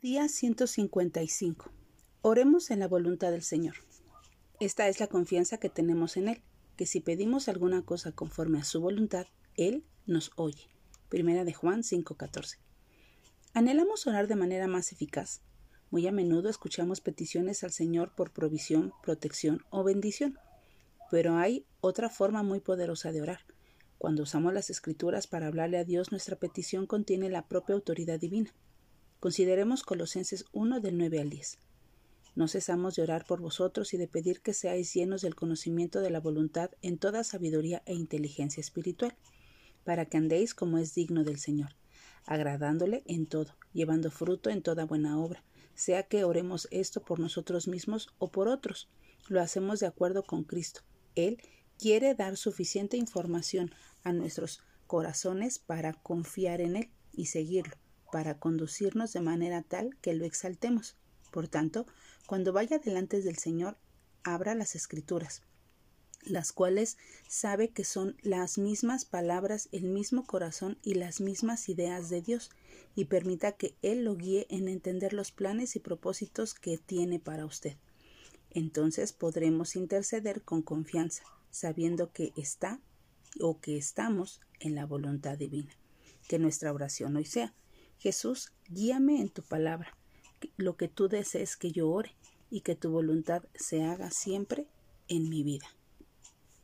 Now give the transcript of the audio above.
Día 155. Oremos en la voluntad del Señor. Esta es la confianza que tenemos en Él, que si pedimos alguna cosa conforme a su voluntad, Él nos oye. Primera de Juan 5:14. Anhelamos orar de manera más eficaz. Muy a menudo escuchamos peticiones al Señor por provisión, protección o bendición. Pero hay otra forma muy poderosa de orar. Cuando usamos las escrituras para hablarle a Dios, nuestra petición contiene la propia autoridad divina. Consideremos Colosenses 1 del 9 al 10. No cesamos de orar por vosotros y de pedir que seáis llenos del conocimiento de la voluntad en toda sabiduría e inteligencia espiritual, para que andéis como es digno del Señor, agradándole en todo, llevando fruto en toda buena obra, sea que oremos esto por nosotros mismos o por otros. Lo hacemos de acuerdo con Cristo. Él quiere dar suficiente información a nuestros corazones para confiar en Él y seguirlo para conducirnos de manera tal que lo exaltemos. Por tanto, cuando vaya delante del Señor, abra las escrituras, las cuales sabe que son las mismas palabras, el mismo corazón y las mismas ideas de Dios, y permita que Él lo guíe en entender los planes y propósitos que tiene para usted. Entonces podremos interceder con confianza, sabiendo que está o que estamos en la voluntad divina. Que nuestra oración hoy sea Jesús, guíame en tu palabra, lo que tú desees que yo ore y que tu voluntad se haga siempre en mi vida.